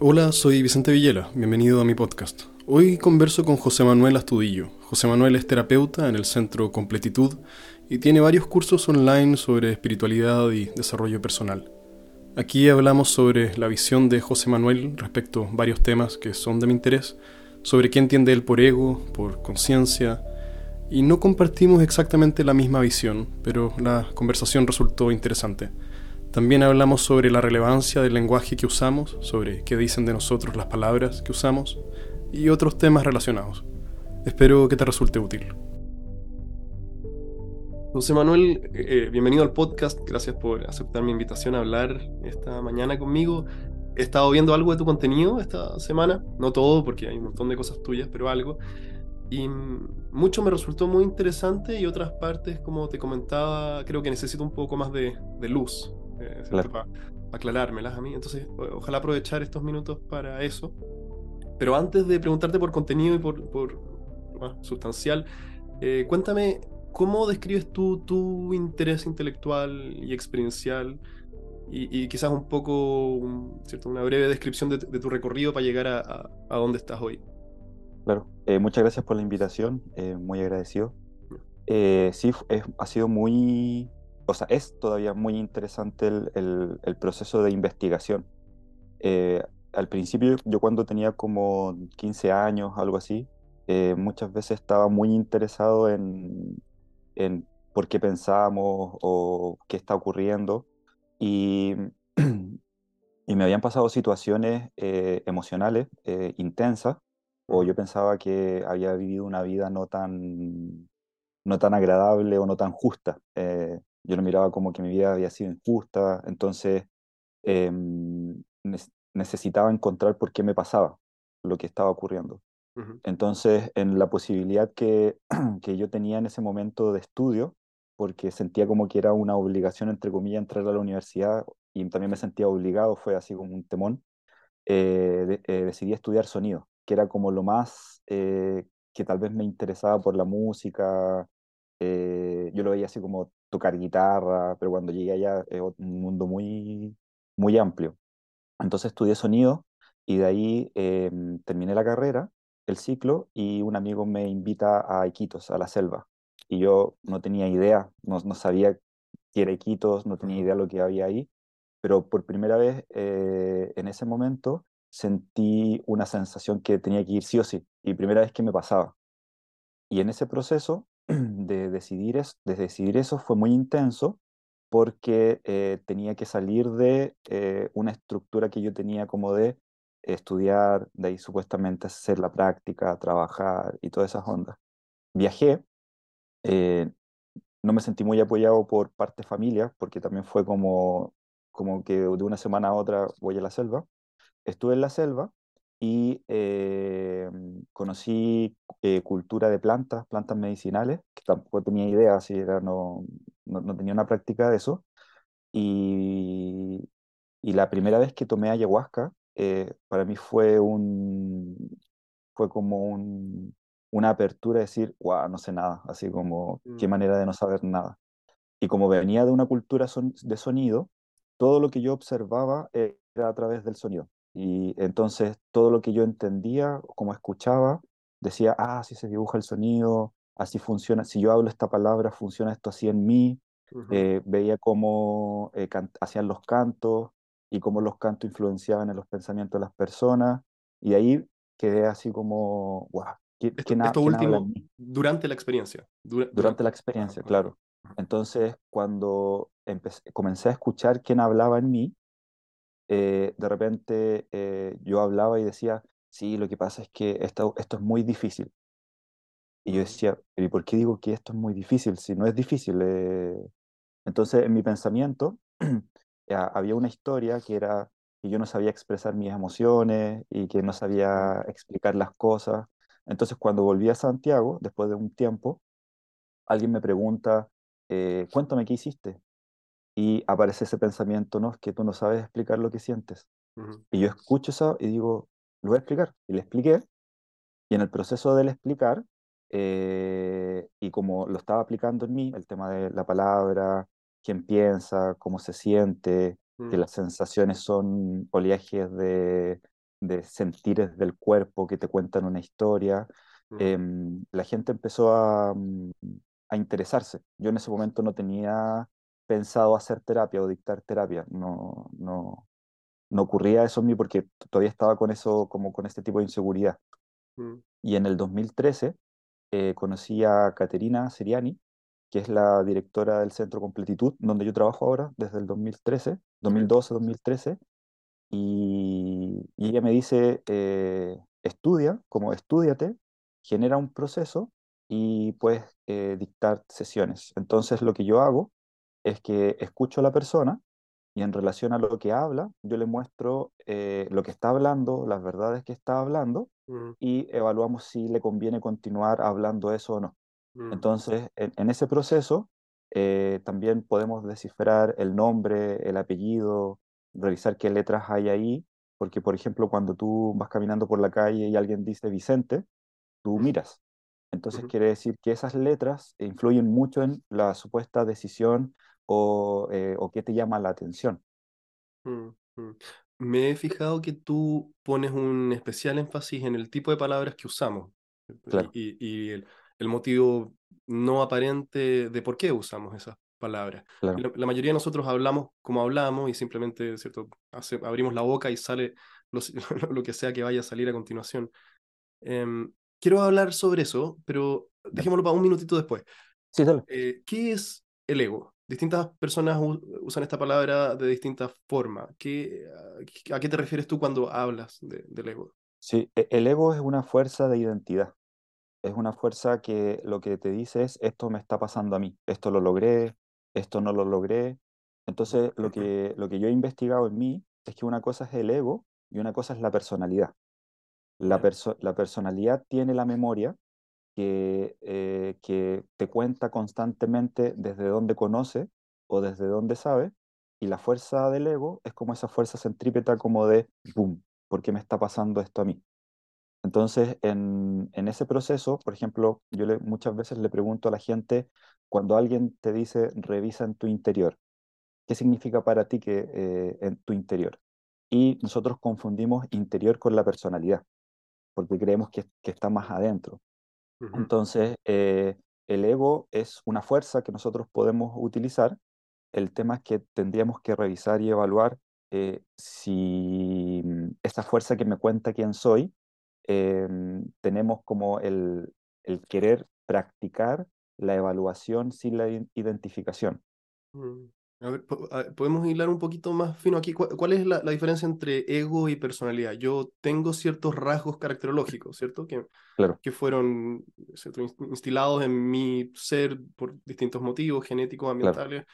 Hola, soy Vicente Villela, bienvenido a mi podcast. Hoy converso con José Manuel Astudillo. José Manuel es terapeuta en el Centro Completitud y tiene varios cursos online sobre espiritualidad y desarrollo personal. Aquí hablamos sobre la visión de José Manuel respecto a varios temas que son de mi interés, sobre qué entiende él por ego, por conciencia, y no compartimos exactamente la misma visión, pero la conversación resultó interesante. También hablamos sobre la relevancia del lenguaje que usamos, sobre qué dicen de nosotros las palabras que usamos y otros temas relacionados. Espero que te resulte útil. José Manuel, eh, bienvenido al podcast. Gracias por aceptar mi invitación a hablar esta mañana conmigo. He estado viendo algo de tu contenido esta semana, no todo porque hay un montón de cosas tuyas, pero algo. Y mucho me resultó muy interesante y otras partes, como te comentaba, creo que necesito un poco más de, de luz eh, para aclarármelas a mí. Entonces, ojalá aprovechar estos minutos para eso. Pero antes de preguntarte por contenido y por, por sustancial, eh, cuéntame cómo describes tú tu interés intelectual y experiencial y, quizás un poco, ¿cierto? una breve descripción de, tu recorrido para llegar a, a, donde estás hoy. Claro, eh, muchas gracias por la invitación, muy agradecido. sí, ha sido muy o sea, es todavía muy interesante el, el, proceso de investigación. Eh, al principio, yo cuando tenía como 15 años, algo así, eh, muchas veces estaba muy interesado en, en por qué pensamos o qué está ocurriendo. Y, y me habían pasado situaciones eh, emocionales intensas, o yo pensaba que había vivido una vida no tan, no tan agradable o no tan justa yo lo miraba como que mi vida había sido injusta, entonces em, necesitaba encontrar por qué me pasaba lo que estaba ocurriendo. Entonces, en la posibilidad que, que yo tenía en ese momento de estudio, porque sentía como que era una obligación, entre comillas, entrar a la universidad y también me sentía obligado, fue así como un temón, eh, eh, decidí estudiar sonido, que era como lo más eh, que tal vez me interesaba por la música. yo lo veía así como tocar guitarra, pero cuando llegué allá es un mundo muy, muy amplio. Entonces estudié sonido y de ahí em, terminé la carrera, el ciclo, y un amigo me invita a Iquitos, a la selva. Y yo no tenía idea, no, no sabía qué era Iquitos, no tenía idea de lo que había ahí, pero por primera vez eh, en ese momento sentí una sensación que tenía que ir sí o sí, y primera vez que me pasaba. Y en ese proceso de decidir, de decidir eso fue muy intenso porque eh, tenía que salir de eh, una estructura que yo tenía como de estudiar, de ahí supuestamente hacer la práctica, trabajar y todas esas ondas. Viajé, eh, no me sentí muy apoyado por parte familia, porque también fue como, como que de una semana a otra voy a la selva. Estuve en la selva y eh, conocí eh, cultura de plantas, plantas medicinales, que tampoco tenía idea, si era, no, no, tenía una práctica de eso. Y, y, la primera vez que tomé ayahuasca, eh, para mí fue, un, fue como un, una apertura de decir, wow, no sé nada, así como, qué mm. manera de no saber nada. Y como venía de una cultura de sonido, todo lo que yo observaba era a través del sonido. Y entonces todo lo que yo entendía, como escuchaba, decía, ah, así se dibuja el sonido, así funciona, si yo hablo esta palabra, funciona esto así en mí. Eh, veía cómo eh, hacían los cantos y cómo los cantos influenciaban en los pensamientos de las personas. Y ahí quedé así como, wow, ¿qué, esto, último, durante la experiencia. durante la experiencia, claro. Entonces, cuando comencé a escuchar quién hablaba en mí, eh, de repente eh, yo hablaba y decía, sí, lo que pasa es que esto, esto es muy difícil. Y yo decía, ¿y por qué digo que esto es muy difícil? Si no es difícil. Eh". Entonces, en mi pensamiento había una historia que era que yo no sabía expresar mis emociones y que no sabía explicar las cosas. Entonces, cuando volví a Santiago, después de un tiempo, alguien me pregunta, cuéntame qué hiciste y aparece ese pensamiento, ¿no? Es que tú no sabes explicar lo que sientes. Y yo escucho eso y digo, lo voy a explicar. Y le expliqué, y en el proceso del explicar, eh, y como lo estaba aplicando en mí, el tema de la palabra, quién piensa, cómo se siente, que mm. las sensaciones son oleajes de, de sentires del cuerpo que te cuentan una historia, em, la gente empezó a, mm, a interesarse. Yo en ese momento no tenía pensado hacer terapia o dictar terapia, no, no, no ocurría eso en mí porque todavía estaba con eso, como con este tipo de inseguridad. mm, Y en el 2013 eh, conocí a Caterina Seriani, que es la directora del Centro Completitud, donde yo trabajo ahora desde el 2013, ok, 2012-2013, y, y ella me dice, eh, estudia, como estudiate, genera un proceso y puedes eh, dictar sesiones. Entonces lo que yo hago es que escucho a la persona y en relación a lo que habla, yo le muestro eh, lo que está hablando, las verdades que está hablando mm, y evaluamos si le conviene continuar hablando eso o no. mm, Entonces, en, en ese proceso eh, también podemos descifrar el nombre, el apellido, revisar qué letras hay ahí, porque por ejemplo, cuando tú vas caminando por la calle y alguien dice Vicente, tú miras. Entonces ujú, quiere decir que esas letras influyen mucho en la supuesta decisión o, eh, o qué te llama la atención. mm, mm. Me he fijado que tú pones un especial énfasis en el tipo de palabras que usamos y, Claro, y- y el, el motivo no aparente de por qué usamos esas palabras. Claro, la, la mayoría de nosotros hablamos como hablamos y simplemente, ¿cierto? Hace- abrimos la boca y sale lo, lo que sea que vaya a salir a continuación. Em, quiero hablar sobre eso, pero dejémoslo para un minutito después. Sí, dale. Eh, ¿qué es el ego? Distintas personas usan esta palabra de distintas formas. ¿Qué, a, a qué te refieres tú cuando hablas de- del ego? Sí, e- el ego es una fuerza de identidad. Es una fuerza que lo que te dice es, esto me está pasando a mí, esto lo logré, esto no lo logré. Entonces, lo que, lo que yo he investigado en mí es que una cosa es el ego y una cosa es la personalidad. La, perso- la personalidad tiene la memoria que, eh, que te cuenta constantemente desde dónde conoce o desde dónde sabe, y la fuerza del ego es como esa fuerza centrípeta como de, ¡boom!, ¿por qué me está pasando esto a mí? Entonces, en, en ese proceso, por ejemplo, yo le, muchas veces le pregunto a la gente, cuando alguien te dice, revisa en tu interior, ¿qué significa para ti que eh, en tu interior? Y nosotros confundimos interior con la personalidad, porque creemos que, que está más adentro. Entonces, eh, el ego es una fuerza que nosotros podemos utilizar. El tema es que tendríamos que revisar y evaluar eh, si mm, esa fuerza que me cuenta quién soy, eh, tenemos como el, el querer practicar la evaluación sin la identificación. mm. A ver, podemos hilar un poquito más fino aquí. ¿Cuál, es la, la diferencia entre ego y personalidad? Yo tengo ciertos rasgos caracterológicos, ¿cierto? Que, Claro, que fueron ¿cierto? ins- instilados en mi ser por distintos motivos genéticos, claro, ambientales.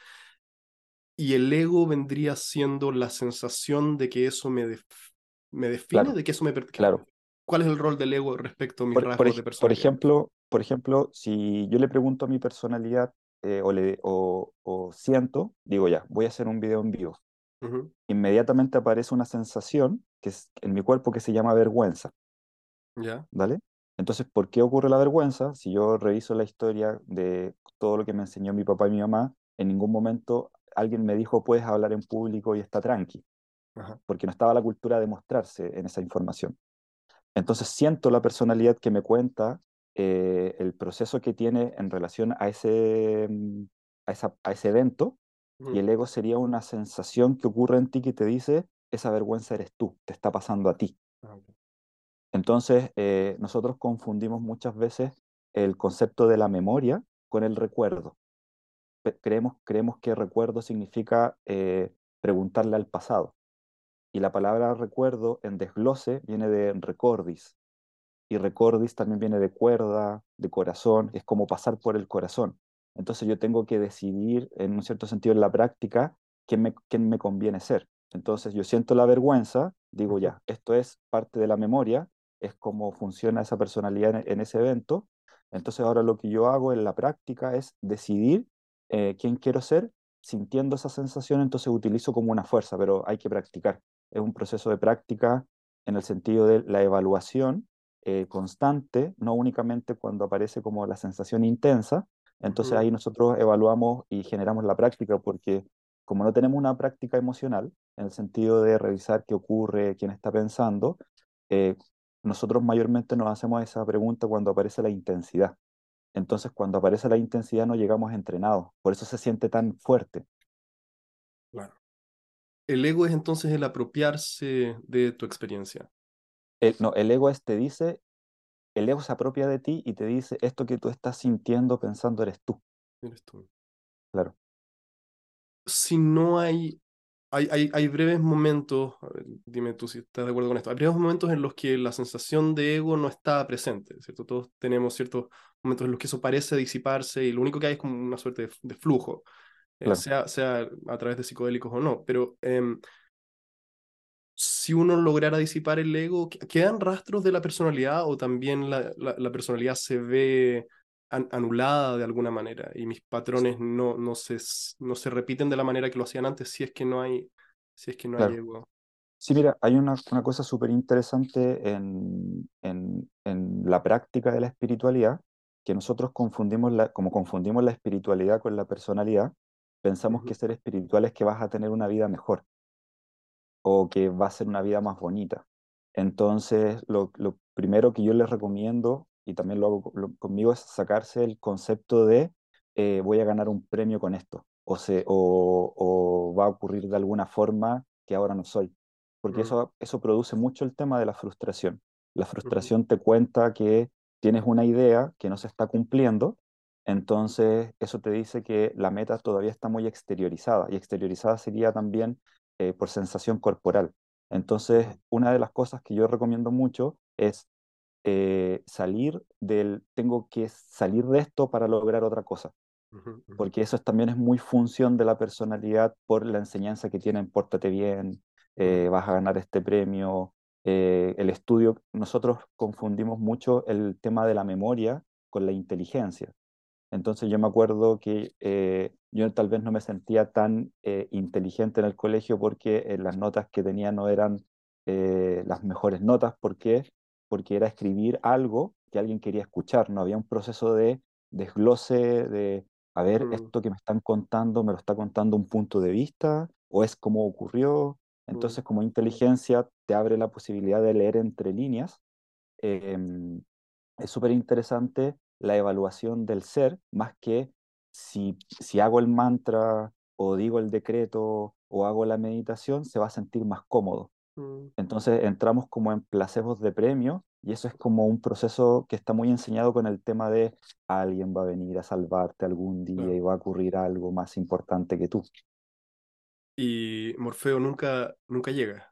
Y el ego vendría siendo la sensación de que eso me, def- me define, claro, de que eso me... per- Claro. claro. ¿Cuál es el rol del ego respecto a mis Por, por rasgos de ej- por personalidad? ejemplo, por ejemplo, si yo le pregunto a mi personalidad eh, o, le, o, o siento, digo ya, voy a hacer un video en vivo. Inmediatamente aparece una sensación que es en mi cuerpo que se llama vergüenza, ¿Ya? ¿vale? Entonces, ¿por qué ocurre la vergüenza? Si yo reviso la historia de todo lo que me enseñó mi papá y mi mamá, en ningún momento alguien me dijo, puedes hablar en público y está tranqui, Ajá. porque no estaba la cultura de mostrarse en esa información. Entonces siento la personalidad que me cuenta eh, el proceso que tiene en relación a ese, mm, a esa- a ese evento y el ego sería una sensación que ocurre en ti que te dice, esa vergüenza eres tú, te está pasando a ti. ah. Entonces eh, nosotros confundimos muchas veces el concepto de la memoria con el recuerdo. Creemos, creemos que recuerdo significa eh, preguntarle al pasado. Y la palabra recuerdo en desglose viene de recordis, y recordis también viene de cuerda, de corazón, es como pasar por el corazón. Entonces yo tengo que decidir, en un cierto sentido, en la práctica, quién me, quién me conviene ser. Entonces yo siento la vergüenza, digo ya, esto es parte de la memoria, es cómo funciona esa personalidad en, en ese evento. Entonces ahora lo que yo hago en la práctica es decidir eh, quién quiero ser, sintiendo esa sensación, entonces utilizo como una fuerza, pero hay que practicar. Es un proceso de práctica en el sentido de la evaluación eh, constante, no únicamente cuando aparece como la sensación intensa. Entonces ujú, ahí nosotros evaluamos y generamos la práctica porque como no tenemos una práctica emocional, en el sentido de revisar qué ocurre, quién está pensando, eh, nosotros mayormente nos hacemos esa pregunta cuando aparece la intensidad. Entonces, cuando aparece la intensidad no llegamos entrenados, por eso se siente tan fuerte. Claro. El ego es entonces el apropiarse de tu experiencia. El, no, el ego es, te dice, el ego se apropia de ti y te dice, esto que tú estás sintiendo, pensando, eres tú. Eres tú. Claro. Si no hay hay, hay, breves momentos, dime tú si estás de acuerdo con esto, hay breves momentos en los que la sensación de ego no está presente, ¿cierto? Todos tenemos ciertos momentos en los que eso parece disiparse y lo único que hay es como una suerte de, flujo, eh, sea, sea a través de psicodélicos o no, pero em, si uno lograra disipar el ego, ¿quedan rastros de la personalidad o también la, la personalidad se ve anulada de alguna manera y mis patrones no, no, se, no se repiten de la manera que lo hacían antes si es que no hay, si es que no hay ego. Sí, mira, hay una, una cosa súper interesante en, en, en, la práctica de la espiritualidad, que nosotros confundimos, la, como confundimos la espiritualidad con la personalidad, pensamos que ser espiritual es que vas a tener una vida mejor o que va a ser una vida más bonita. Entonces, lo, lo primero que yo les recomiendo y también lo hago conmigo, es sacarse el concepto de eh, voy a ganar un premio con esto, o, se, o, o, va a ocurrir de alguna forma que ahora no soy, porque mm. eso, eso produce mucho el tema de la frustración. La frustración te cuenta que tienes una idea que no se está cumpliendo, entonces eso te dice que la meta todavía está muy exteriorizada, y exteriorizada sería también eh, por sensación corporal. Entonces, una de las cosas que yo recomiendo mucho es eh, salir del, tengo que salir de esto para lograr otra cosa. Porque eso también es muy función de la personalidad por la enseñanza que tienen, pórtate bien, eh, vas a ganar este premio. El estudio, nosotros confundimos mucho el tema de la memoria con la inteligencia. Entonces yo me acuerdo que yo tal vez no me sentía tan inteligente en el colegio porque las notas que tenía no eran las mejores notas, porque porque era escribir algo que alguien quería escuchar, no había un proceso de desglose, de, a ver, mm. esto que me están contando, me lo está contando un punto de vista, o es como ocurrió. Mm. Entonces, como inteligencia, te abre la posibilidad de leer entre líneas. Em, es súper interesante la evaluación del ser, más que si, si hago el mantra o digo el decreto o hago la meditación, se va a sentir más cómodo. Mm. Entonces entramos como en placebos de premio y eso es como un proceso que está muy enseñado con el tema de alguien va a venir a salvarte algún día y va a ocurrir algo más importante que tú. Y Morfeo nunca, nunca llega.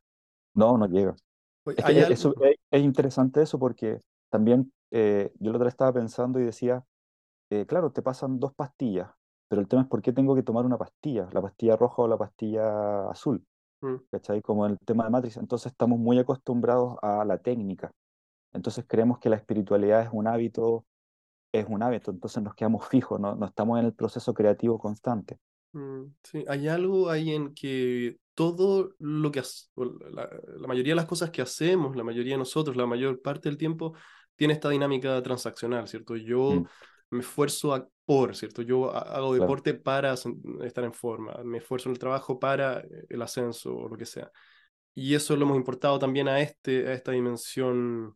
No, no llega. es, interesante eso porque también eh, yo lo otra estaba pensando y decía, eh, claro, te pasan dos pastillas, pero el tema es por qué tengo que tomar una pastilla, la pastilla roja o la pastilla azul. Mm. ¿cachai? Como el tema de Matrix. Entonces estamos muy acostumbrados a la técnica. Entonces creemos que la espiritualidad es un hábito, es un hábito, entonces nos quedamos fijos, no, no estamos en el proceso creativo constante. Mm, sí, hay algo ahí en que todo lo que la, la, mayoría de las cosas que hacemos, la mayoría de nosotros, la mayor parte del tiempo, tiene esta dinámica transaccional, ¿cierto? Yo mm. Me esfuerzo a por, ¿cierto? Yo hago deporte para estar en forma, me esfuerzo en el trabajo para eh, el ascenso o lo que sea. Y eso lo hemos importado también a, este, a esta dimensión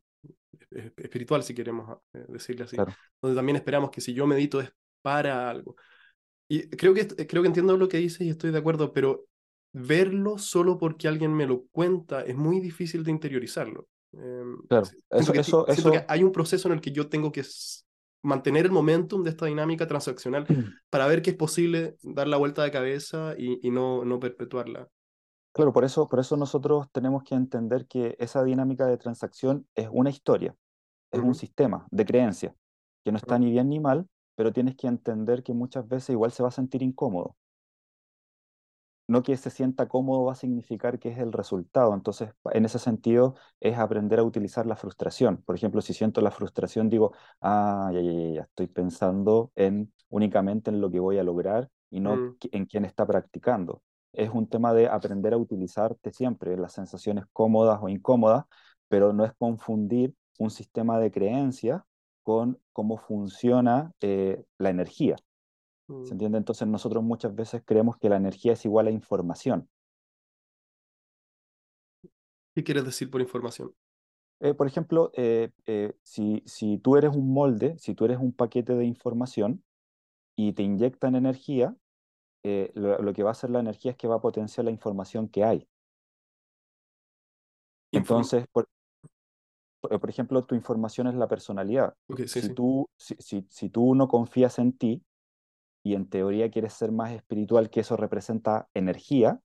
espiritual, si queremos ah, eh, decirle así, donde también esperamos que si yo medito es para algo. Y creo que, creo que entiendo lo que dices y estoy de acuerdo, pero verlo solo porque alguien me lo cuenta es muy difícil de interiorizarlo. Em, claro, eso, eso, eso... hay un proceso en el que yo tengo que mantener el momentum de esta dinámica transaccional para ver que es posible dar la vuelta de cabeza y, no, no perpetuarla. Claro, por eso, por eso nosotros tenemos que entender que esa dinámica de transacción es una historia, es un sistema de creencia, que no está ni bien ni mal, pero tienes que entender que muchas veces igual se va a sentir incómodo no que se sienta cómodo va a significar que es el resultado. Entonces, en ese sentido, es aprender a utilizar la frustración. Por ejemplo, si siento la frustración, digo, ah, ya, ya, ya, estoy pensando en únicamente en lo que voy a lograr y no mm. en quién está practicando. Es un tema de aprender a utilizarte siempre las sensaciones cómodas o incómodas, pero no es confundir un sistema de creencias con cómo funciona eh, la energía. ¿Se Mm. entiende? Entonces nosotros muchas veces creemos que la energía es igual a información. ¿Qué quieres decir por información? Eh, por ejemplo, eh, eh, si, si tú eres un molde, si tú eres un paquete de información y te inyectan energía, lo, lo que va a hacer la energía es que va a potenciar la información que hay. Entonces, por, ejemplo, tu información es la personalidad. Ok, sí, Si sí. tú, si, si, si tú no confías en ti y en teoría quieres ser más espiritual, que eso representa energía,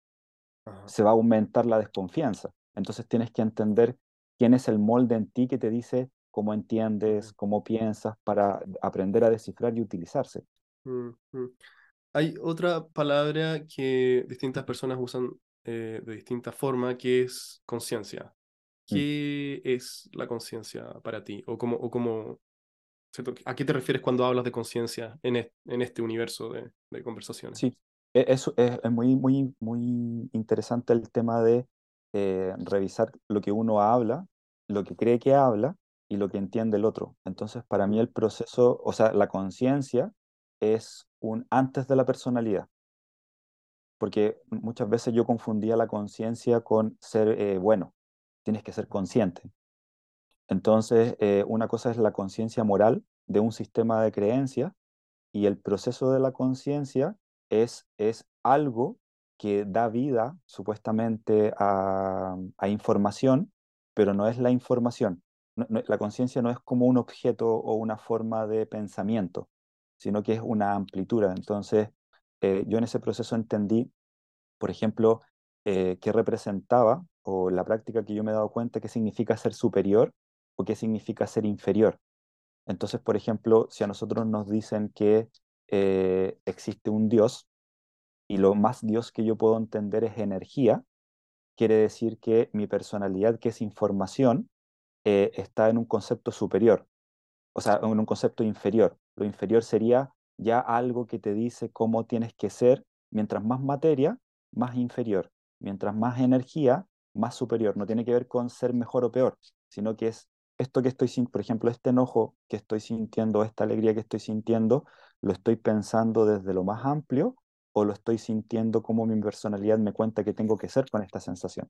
Ajá. se va a aumentar la desconfianza. Entonces tienes que entender quién es el molde en ti que te dice cómo entiendes, cómo piensas, para aprender a descifrar y utilizarse. Mm. Hay otra palabra que distintas personas usan eh, de distinta forma, que es conciencia. Mm. ¿Qué es la conciencia para ti? ¿O cómo, o cómo, ¿cierto? ¿A qué te refieres cuando hablas de conciencia en, es- en este universo de, de conversaciones? Sí, e- eso es, es muy, muy, muy interesante el tema de eh, revisar lo que uno habla, lo que cree que habla y lo que entiende el otro. Entonces, para mí el proceso, o sea, la conciencia es un antes de la personalidad, porque muchas veces yo confundía la conciencia con ser eh, bueno. Tienes que ser consciente. Entonces, eh, una cosa es la conciencia moral de un sistema de creencias y el proceso de la conciencia es, es algo que da vida supuestamente a, información, pero no es la información. La conciencia no es como un objeto o una forma de pensamiento, sino que es una amplitud. Entonces, eh, yo en ese proceso entendí, por ejemplo, eh, qué representaba o la práctica que yo me he dado cuenta qué significa ser superior qué significa ser inferior. Entonces, por ejemplo, si a nosotros nos dicen que eh, existe un Dios y lo más Dios que yo puedo entender es energía, quiere decir que mi personalidad, que es información, eh, está en un concepto superior, o sea, en un concepto inferior. Lo inferior sería ya algo que te dice cómo tienes que ser, mientras más materia, más inferior, mientras más energía, más superior. No tiene que ver con ser mejor o peor, sino que es esto que estoy sintiendo, por ejemplo, este enojo que estoy sintiendo, esta alegría que estoy sintiendo, lo estoy pensando desde lo más amplio o lo estoy sintiendo como mi personalidad me cuenta que tengo que ser con esta sensación.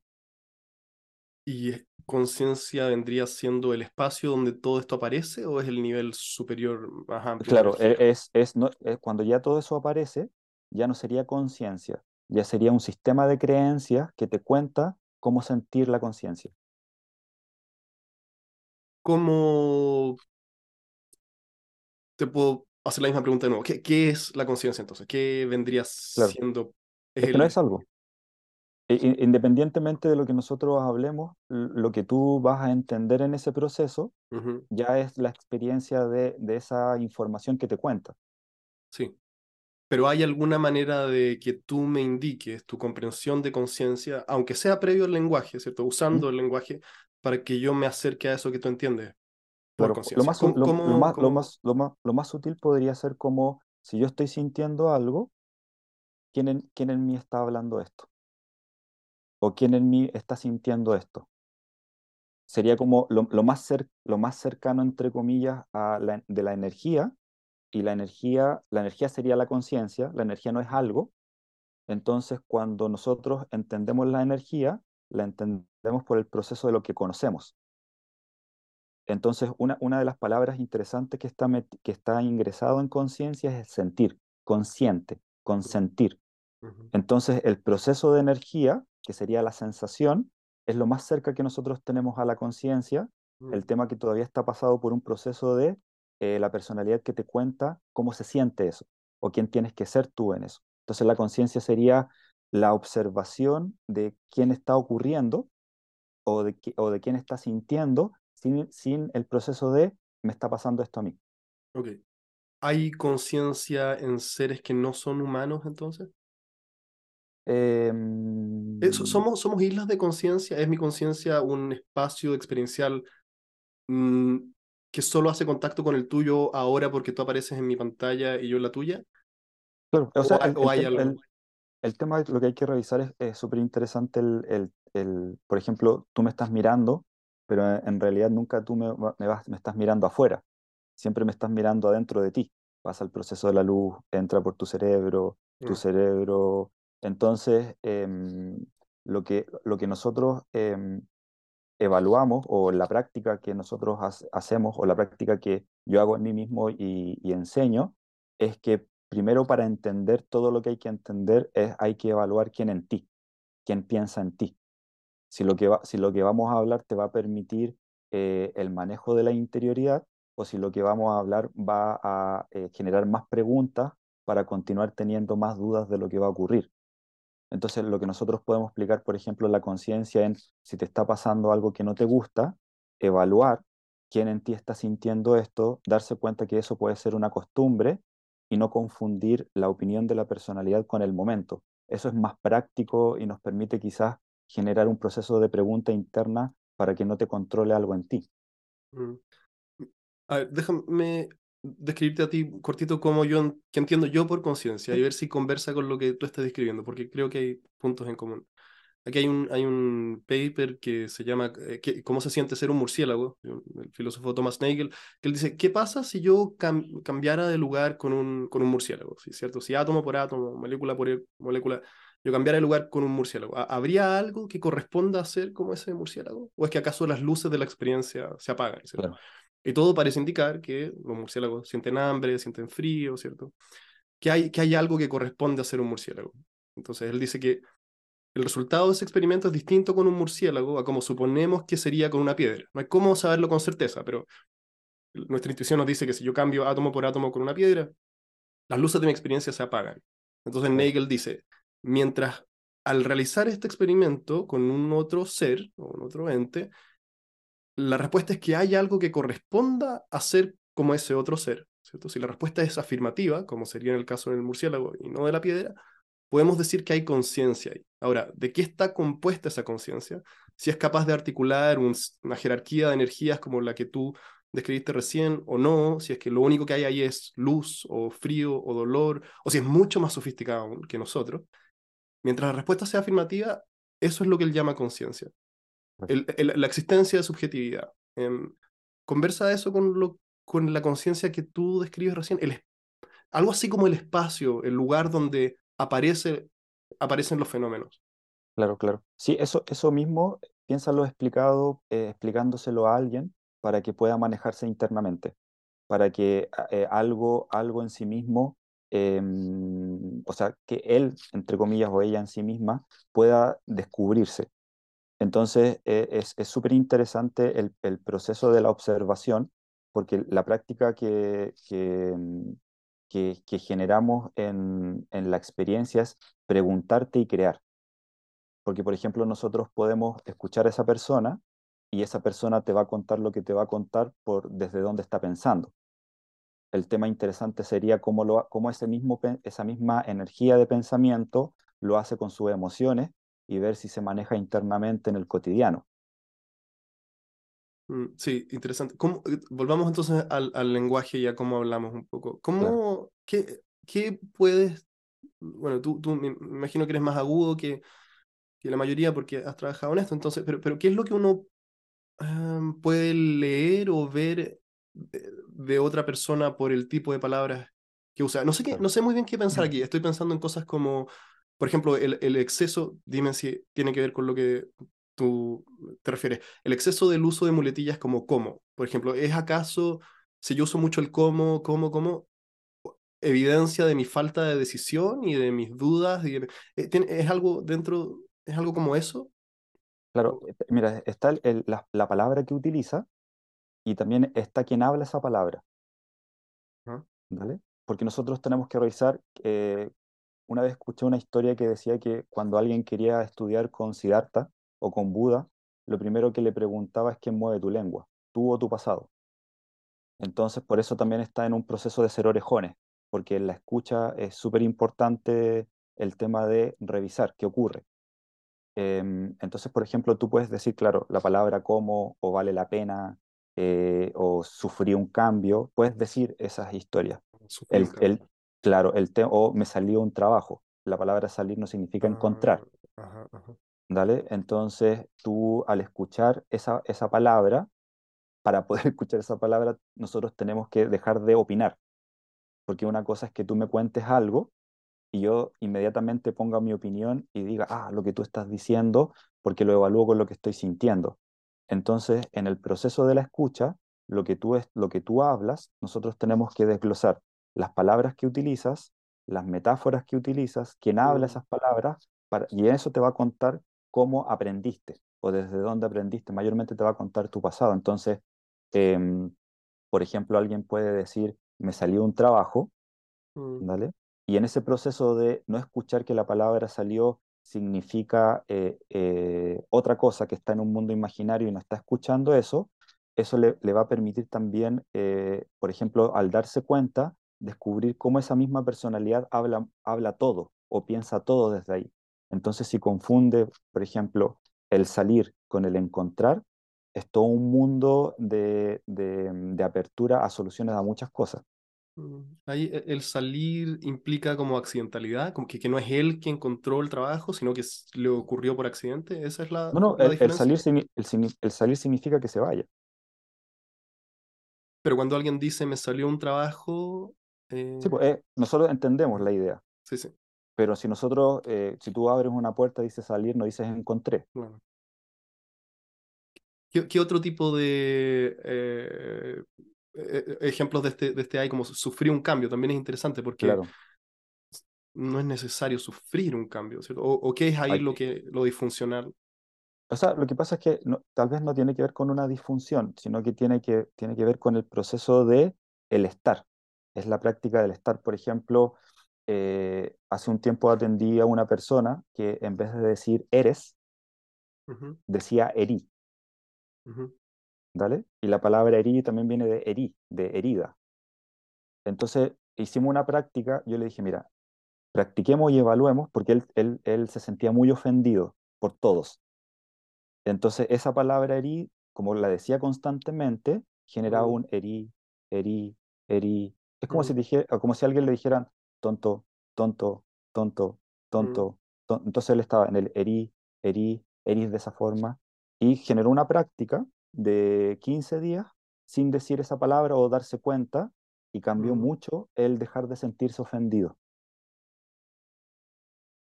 ¿Y conciencia vendría siendo el espacio donde todo esto aparece o es el nivel superior más amplio de Claro, e- es, es, no, es cuando ya todo eso aparece, ya no sería conciencia, ya sería un sistema de creencias que te cuenta cómo sentir la conciencia. ¿Cómo te puedo hacer la misma pregunta de nuevo? ¿Qué, qué es la conciencia entonces? ¿Qué vendría Claro, siendo? Es es que no es algo. I- i- Independientemente de lo que nosotros hablemos, lo que tú vas a entender en ese proceso ya es la experiencia de, de esa información que te cuenta. sí. Pero ¿hay alguna manera de que tú me indiques tu comprensión de conciencia, aunque sea previo al lenguaje, ¿cierto? Usando el lenguaje para que yo me acerque a eso que tú entiendes por Claro, lo más, ¿Cómo, lo, lo cómo, más, lo cómo- más, lo más, lo más sutil podría ser como si yo estoy sintiendo algo, ¿quién en, quién en mí está hablando esto? ¿O quién en mí está sintiendo esto? Sería como lo, lo más, cer- lo más cercano, entre comillas, a la, de la energía, y la energía, la energía sería la conciencia, la energía no es algo, entonces cuando nosotros entendemos la energía, la entendemos por el proceso de lo que conocemos. Entonces, una, una de las palabras interesantes que está, que está ingresado en conciencia es el sentir, consciente, consentir. Entonces, el proceso de energía, que sería la sensación, es lo más cerca que nosotros tenemos a la conciencia. ujú. El tema que todavía está pasado por un proceso de eh, la personalidad que te cuenta cómo se siente eso o quién tienes que ser tú en eso. Entonces, la conciencia sería la observación de quién está ocurriendo o de, qui- o de quién está sintiendo sin, sin el proceso de me está pasando esto a mí. Ok. ¿Hay conciencia en seres que no son humanos entonces? Eh, Em, ¿Somos, somos islas de conciencia? ¿Es mi conciencia un espacio experiencial mm, que solo hace contacto con el tuyo ahora porque tú apareces en mi pantalla y yo en la tuya? claro, o ¿O sea, hay, el, o hay algo? el, tema, lo que hay que revisar es súper interesante el, el, el- por ejemplo, tú me estás mirando, pero en, en realidad nunca tú me vas, me estás mirando afuera, siempre me estás mirando adentro de ti. pasa el proceso de la luz, entra por tu cerebro, tu Mm. cerebro. Entonces, em, lo, que, lo que nosotros em, evaluamos o la práctica que nosotros hace- hacemos o la práctica que yo hago en mí mismo y, enseño es que primero para entender todo lo que hay que entender es hay que evaluar quién en ti, quién piensa en ti. Si lo que, si lo que vamos a hablar te va a permitir eh, el manejo de la interioridad o si lo que vamos a hablar va a eh, generar más preguntas para continuar teniendo más dudas de lo que va a ocurrir. Entonces, lo que nosotros podemos explicar, por ejemplo, la conciencia en si te está pasando algo que no te gusta, evaluar quién en ti está sintiendo esto, darse cuenta que eso puede ser una costumbre y no confundir la opinión de la personalidad con el momento. Eso es más práctico y nos permite quizás generar un proceso de pregunta interna para que no te controle algo en ti. Mm. A ver, déjame describirte a ti cortito cómo yo que entiendo yo por conciencia y ver si conversa con lo que tú estás describiendo, porque creo que hay puntos en común. Aquí hay un, hay un paper que se llama eh, ¿Cómo se siente ser un murciélago? un- del filósofo Thomas Nagel, que él dice, ¿qué pasa si yo cam- cambiara de lugar con un, con un murciélago? ¿Sí, ¿Cierto? Si átomo por átomo, molécula por e- molécula, yo cambiara de lugar con un murciélago, ¿ha- ¿habría algo que corresponda a ser como ese murciélago? ¿O es que acaso las luces de la experiencia se apagan? Claro. Y todo parece indicar que los murciélagos sienten hambre, sienten frío, ¿cierto? Que hay, que hay algo que corresponde a ser un murciélago. Entonces él dice que el resultado de ese experimento es distinto con un murciélago a como suponemos que sería con una piedra. No hay cómo saberlo con certeza, pero nuestra intuición nos dice que si yo cambio átomo por átomo con una piedra, las luces de mi experiencia se apagan. Entonces. Nagel dice, mientras al realizar este experimento con un otro ser o un otro ente, la respuesta es que hay algo que corresponda a ser como ese otro ser. ¿cierto? Si la respuesta es afirmativa, como sería en el caso del murciélago y no de la piedra, podemos decir que hay conciencia ahí. Ahora, ¿de qué está compuesta esa conciencia? Si es capaz de articular un- una jerarquía de energías como la que tú describiste recién o no, si es que lo único que hay ahí es luz o frío o dolor, o si es mucho más sofisticado que nosotros. Mientras la respuesta sea afirmativa, eso es lo que él llama conciencia. El- el- la existencia de subjetividad. Em, conversa eso con, lo, con la conciencia que tú describes recién, el, algo así como el espacio, el lugar donde aparece, aparecen los fenómenos. Claro, claro. Sí, eso, eso mismo, piénsalo explicado, eh, explicándoselo a alguien para que pueda manejarse internamente, para que a- eh, algo, algo en sí mismo, em, o sea, que él, entre comillas, o ella en sí misma, pueda descubrirse. Entonces, eh, es súper interesante el, proceso de la observación, porque la práctica mm, que- que generamos en, en la experiencia es preguntarte y crear. Porque, por ejemplo, nosotros podemos escuchar a esa persona y esa persona te va a contar lo que te va a contar por desde dónde está pensando. El tema interesante sería cómo, lo, cómo ese mismo, esa misma energía de pensamiento lo hace con sus emociones y ver si se maneja internamente en el cotidiano. Mm, Sí, interesante. ¿Cómo- eh, volvamos entonces al, al lenguaje y a cómo hablamos un poco. Claro. ¿Cómo, qué, qué puedes, bueno, tú, tú me imagino que eres más agudo que, que la mayoría porque has trabajado en esto, entonces, pero, pero ¿qué es lo que uno puede leer o ver de, de otra persona por el tipo de palabras que usa? No sé, qué, Claro. no sé muy bien qué pensar aquí. Estoy pensando en cosas como, por ejemplo, el, el exceso, dime si tiene que ver con lo que tú te refieres. El exceso del uso de muletillas como cómo. Por ejemplo, ¿es acaso, si yo uso mucho el cómo, cómo, cómo, evidencia de mi falta de decisión y de mis dudas? y de- eh, ¿Es algo dentro, es algo como eso? Claro, eh, mira, está el- el- la, la palabra que utiliza y también está quien habla esa palabra, Ajá. ¿vale? Porque nosotros tenemos que revisar, eh, una vez escuché una historia que decía que cuando alguien quería estudiar con Siddhartha o con Buda, lo primero que le preguntaba es quién mueve tu lengua, tú o tu pasado. Entonces, por eso también está en un proceso de ser orejones, porque en la escucha es súper importante el tema de revisar qué ocurre. Em, entonces, por ejemplo, tú puedes decir, claro, la palabra cómo o vale la pena eh, o sufrí un cambio, puedes decir esas historias. El, el- claro, el te- o me salió un trabajo. La palabra salir no significa encontrar, Ah, ajá, ajá. ¿vale? Entonces, tú al escuchar esa, esa palabra, para poder escuchar esa palabra, nosotros tenemos que dejar de opinar. porque una cosa es que tú me cuentes algo y yo inmediatamente ponga mi opinión y diga, ah, lo que tú estás diciendo, porque lo evalúo con lo que estoy sintiendo. Entonces, en el proceso de la escucha, lo que tú, es, lo que tú hablas, nosotros tenemos que desglosar las palabras que utilizas, las metáforas que utilizas, quién habla esas palabras, y eso te va a contar cómo aprendiste o desde dónde aprendiste. Mayormente te va a contar tu pasado. Entonces, em, por ejemplo, alguien puede decir, me salió un trabajo, Mm. ¿vale? Y en ese proceso de no escuchar que la palabra salió significa eh, eh, otra cosa que está en un mundo imaginario y no está escuchando eso, eso le, le va a permitir también, eh, por ejemplo, al darse cuenta, descubrir cómo esa misma personalidad habla, habla todo o piensa todo desde ahí. Entonces, si confunde, por ejemplo, el salir con el encontrar, es todo un mundo de, de, de apertura a soluciones a muchas cosas. Mm, Ahí e- el salir implica como accidentalidad, como que, que no es él quien encontró el trabajo, sino que le ocurrió por accidente. Esa es la, No, no, la el, el salir, el, el salir significa que se vaya. Pero cuando alguien dice me salió un trabajo, Sí, pues, eh, nosotros entendemos la idea, sí, sí, pero si nosotros, eh, si tú abres una puerta, dices salir, no dices encontré. ¿Qué, qué otro tipo de eh, eh, ejemplos de este, de este hay como sufrir un cambio? También es interesante porque Claro, no es necesario sufrir un cambio, ¿cierto? O, o qué es ahí hay- lo que lo disfuncional. o sea, lo que pasa es que no- tal vez no tiene que ver con una disfunción, sino que tiene que, tiene que ver con el proceso de el estar. Es la práctica del estar. Por ejemplo, eh, hace un tiempo atendí a una persona que en vez de decir eres, decía herí, ujú, ¿vale? Y la palabra herí también viene de herí, de herida. Entonces hicimos una práctica, yo le dije, mira, practiquemos y evaluemos, porque él, él, él se sentía muy ofendido por todos. Entonces esa palabra herí, como la decía constantemente, generaba un herí, herí, herí. Es como si, mm, dije, como si a alguien le dijeran tonto, tonto, tonto, mm. tonto. ton- Entonces él estaba en el herí, herí, herí de esa forma y generó una práctica de 15 días sin decir esa palabra o darse cuenta y cambió mm. mucho el dejar de sentirse ofendido.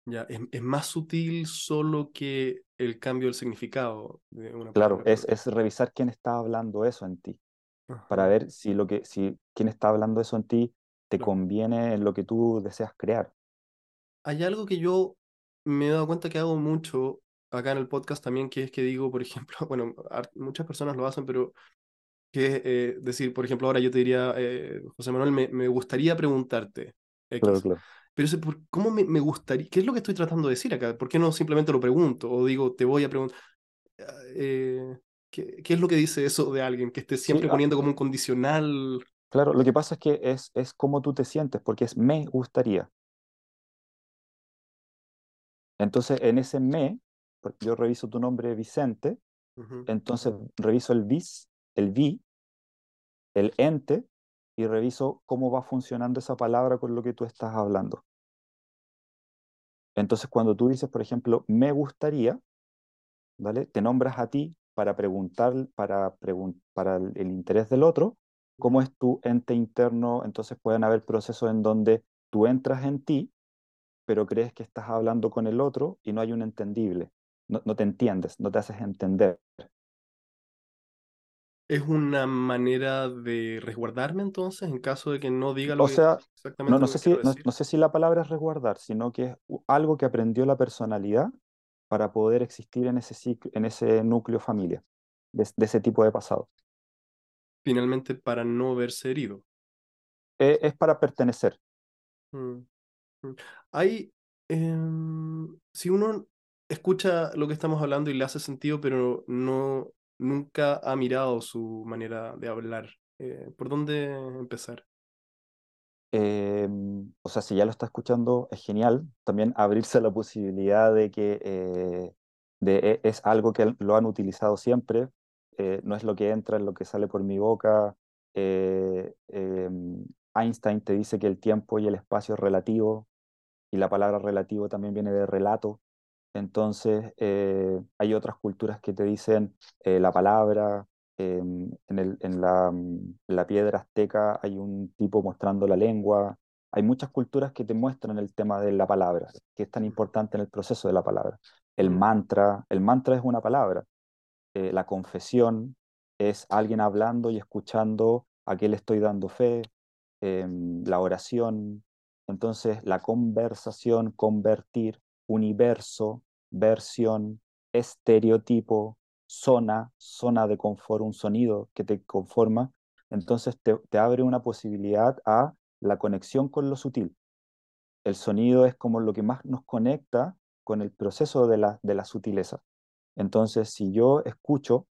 Ya, es, es más sutil solo que el cambio del significado de una Claro, es, es revisar quién está hablando eso en ti. Para ver si lo que, si quien está hablando eso en ti te claro. conviene en lo que tú deseas crear. Hay algo que yo me he dado cuenta que hago mucho acá en el podcast también, que es que digo, por ejemplo, bueno, muchas personas lo hacen, pero que es eh, decir, por ejemplo, ahora yo te diría, eh, José Manuel, me, me gustaría preguntarte Claro, X. claro. Pero ese, por- ¿cómo me, me gustaría? ¿Qué es lo que estoy tratando de decir acá? ¿Por qué no simplemente lo pregunto? O digo, te voy a preguntar. eh, ¿qué, qué es lo que dice eso de alguien que esté Sí, siempre ah, poniendo como un condicional? claro, lo que pasa es que es, es cómo tú te sientes, porque es me gustaría. Entonces, en ese me, yo reviso tu nombre Vicente, entonces reviso el vis, el vi, el ente, y reviso cómo va funcionando esa palabra con lo que tú estás hablando. Entonces, cuando tú dices, por ejemplo, me gustaría, ¿vale? Te nombras a ti para preguntar, para, pregun- para el, el interés del otro, cómo es tu ente interno, entonces pueden haber procesos en donde tú entras en ti, pero crees que estás hablando con el otro y no hay un entendible, no, no te entiendes, no te haces entender. ¿Es una manera de resguardarme entonces en caso de que no diga lo O que, sea, no, exactamente no lo sé que si, no, no sé si la palabra es resguardar, sino que es algo que aprendió la personalidad para poder existir en ese, cic- en ese núcleo familiar, de, de ese tipo de pasado. Finalmente, para no verse herido. Eh, es para pertenecer. Mm, mm. Hay, em, si uno escucha lo que estamos hablando y le hace sentido, pero no, nunca ha mirado su manera de hablar, eh, ¿por dónde empezar? Eh, o sea, si ya lo está escuchando, es genial. También abrirse a la posibilidad de que eh, e- es algo que lo han utilizado siempre, eh, no es lo que entra, es lo que sale por mi boca. Eh, eh, Einstein te dice que el tiempo y el espacio es relativo, y la palabra relativo también viene de relato. Entonces, hay otras culturas que te dicen la palabra. En, el, en, la, mm, la piedra azteca hay un tipo mostrando la lengua. Hay muchas culturas que te muestran el tema de la palabra, que es tan importante en el proceso de la palabra. El mantra, el mantra es una palabra. Eh, la confesión es alguien hablando y escuchando a qué le estoy dando fe. Em, la oración. Entonces, la conversación, convertir, universo, versión, estereotipo, zona, zona de confort, un sonido que te conforma. Entonces, te, te abre una posibilidad a la conexión con lo sutil. El sonido es como lo que más nos conecta con el proceso de la, de la sutileza. Entonces, si yo escucho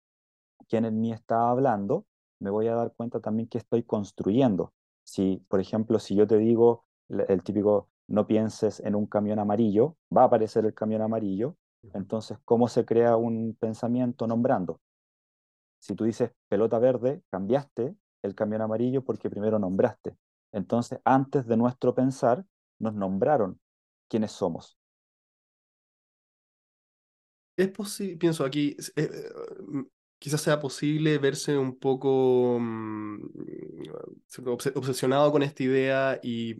quién en mí está hablando, me voy a dar cuenta también que estoy construyendo. Si, por ejemplo, si yo te digo el, típico no pienses en un camión amarillo, va a aparecer el camión amarillo. Entonces, ¿cómo se crea un pensamiento nombrando? Si tú dices pelota verde, cambiaste el camión amarillo porque primero nombraste. Entonces, antes de nuestro pensar, nos nombraron quiénes somos. Es posible, pienso aquí, eh, eh, quizás sea posible verse un poco mm, obsesionado con esta idea y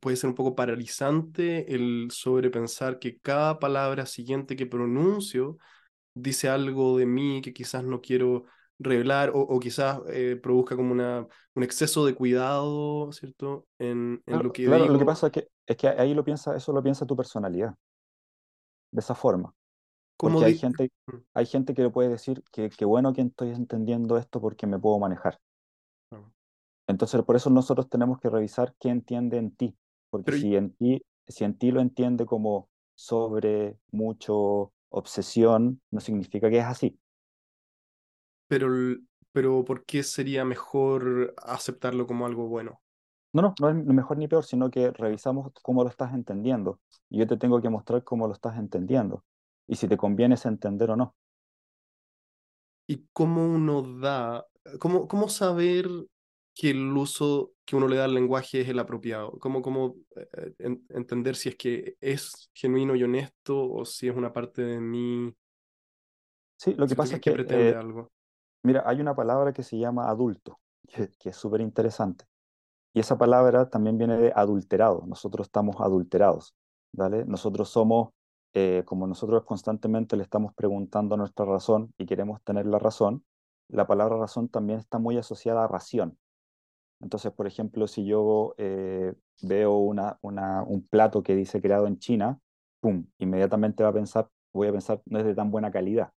puede ser un poco paralizante el sobrepensar que cada palabra siguiente que pronuncio dice algo de mí que quizás no quiero revelar o, o quizás eh, produzca como una, un exceso de cuidado, ¿cierto? En, en lo que claro, lo que digo, pasa es que, es que ahí lo piensa, eso lo piensa tu personalidad, de esa forma. Como Porque hay gente, hay gente que le puede decir que qué bueno que estoy entendiendo esto porque me puedo manejar. Entonces, por eso nosotros tenemos que revisar qué entiende en ti, porque Pero, si en ti, si en ti lo entiende como sobre, mucho, obsesión, no significa que es así. pero, pero ¿por qué sería mejor aceptarlo como algo bueno? No, no, no es mejor ni peor, sino que revisamos cómo lo estás entendiendo. Y yo te tengo que mostrar cómo lo estás entendiendo. Y si te conviene es entender o no. ¿Y cómo uno da, cómo, cómo saber que el uso que uno le da al lenguaje es el apropiado? ¿Cómo, cómo eh, en- entender si es que es genuino y honesto o si es una parte de mí, Sí, lo que ¿cierto? pasa es que que, pretende eh, algo. mira, hay una palabra que se llama adulto, que, que es súper interesante. Y esa palabra también viene de adulterado. Nosotros estamos adulterados, ¿vale? Nosotros somos, eh, como nosotros constantemente le estamos preguntando nuestra razón y queremos tener la razón, la palabra razón también está muy asociada a ración. Entonces, por ejemplo, si yo eh, veo una, una- un plato que dice creado en China, ¡pum! Inmediatamente va a pensar, voy a pensar, no es de tan buena calidad.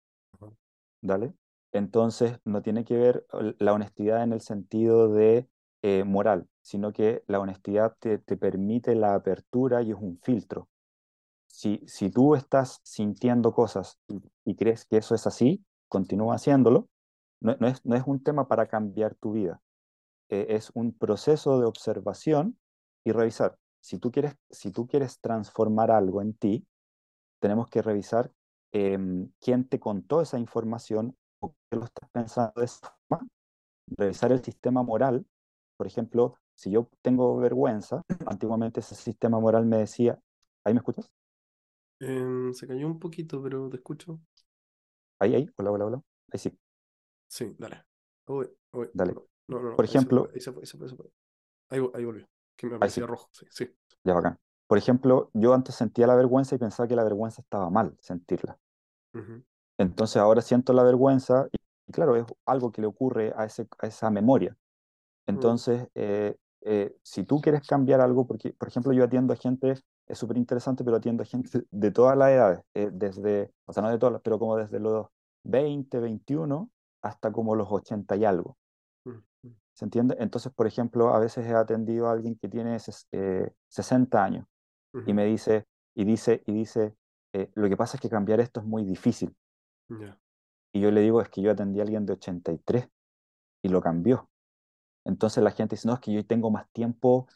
¿Dale? Entonces, no tiene que ver la honestidad en el sentido de eh, moral, sino que la honestidad te, te permite la apertura y es un filtro. Si, tú estás sintiendo cosas y, crees que eso es así, continúa haciéndolo. No, es, un tema para cambiar tu vida, eh, es un proceso de observación y revisar. Si tú quieres, si tú quieres transformar algo en ti, tenemos que revisar em, quién te contó esa información o qué lo estás pensando de esa forma, revisar el sistema moral. Por ejemplo, si yo tengo vergüenza, antiguamente ese sistema moral me decía, ¿ahí me escuchas? Em, se cayó un poquito, pero te escucho. Ahí, ahí, hola, hola, hola. Ahí sí, Sí, dale. Uy, uy, dale. no, no, no, Por ejemplo, ahí se fue, ahí se fue, ahí se fue. Ahí, vo- ahí volvió, que me sí, rojo, sí, sí. ya bacán. Por ejemplo, yo antes sentía la vergüenza y pensaba que la vergüenza estaba mal sentirla. Entonces ahora siento la vergüenza y, y claro, es algo que le ocurre a, ese, a esa memoria. mm, Entonces, eh, eh, si tú quieres cambiar algo, porque, por ejemplo, yo atiendo a gente, es súper interesante, pero atiendo a gente de todas las edades, eh, desde, o sea, no de todas, pero como desde los 20, 21 hasta como los 80 y algo. ¿Se entiende? Entonces, por ejemplo, a veces he atendido a alguien que tiene eh, 60 años y me dice, y dice, y dice, eh, lo que pasa es que cambiar esto es muy difícil. Y yo le digo, es que yo atendí a alguien de 83 y lo cambió. Entonces la gente dice, no, es que yo tengo más tiempo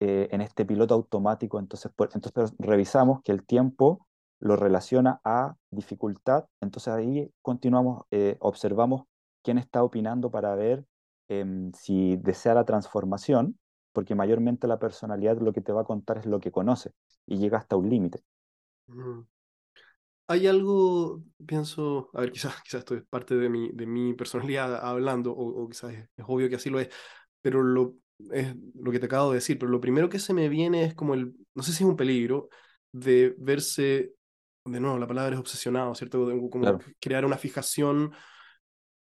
eh, en este piloto automático, entonces, entonces revisamos que el tiempo lo relaciona a dificultad, entonces ahí continuamos, eh, observamos quién está opinando para ver em, si desea la transformación, porque mayormente la personalidad lo que te va a contar es lo que conoce y llega hasta un límite. Hay algo, pienso, a ver, quizás, quizás esto es parte de mi, de mi personalidad hablando, o, quizás es, obvio que así lo es, pero lo, es lo que te acabo de decir, pero lo primero que se me viene es como el, no sé si es un peligro, de verse, de nuevo, la palabra es obsesionado, ¿cierto? Como crear una fijación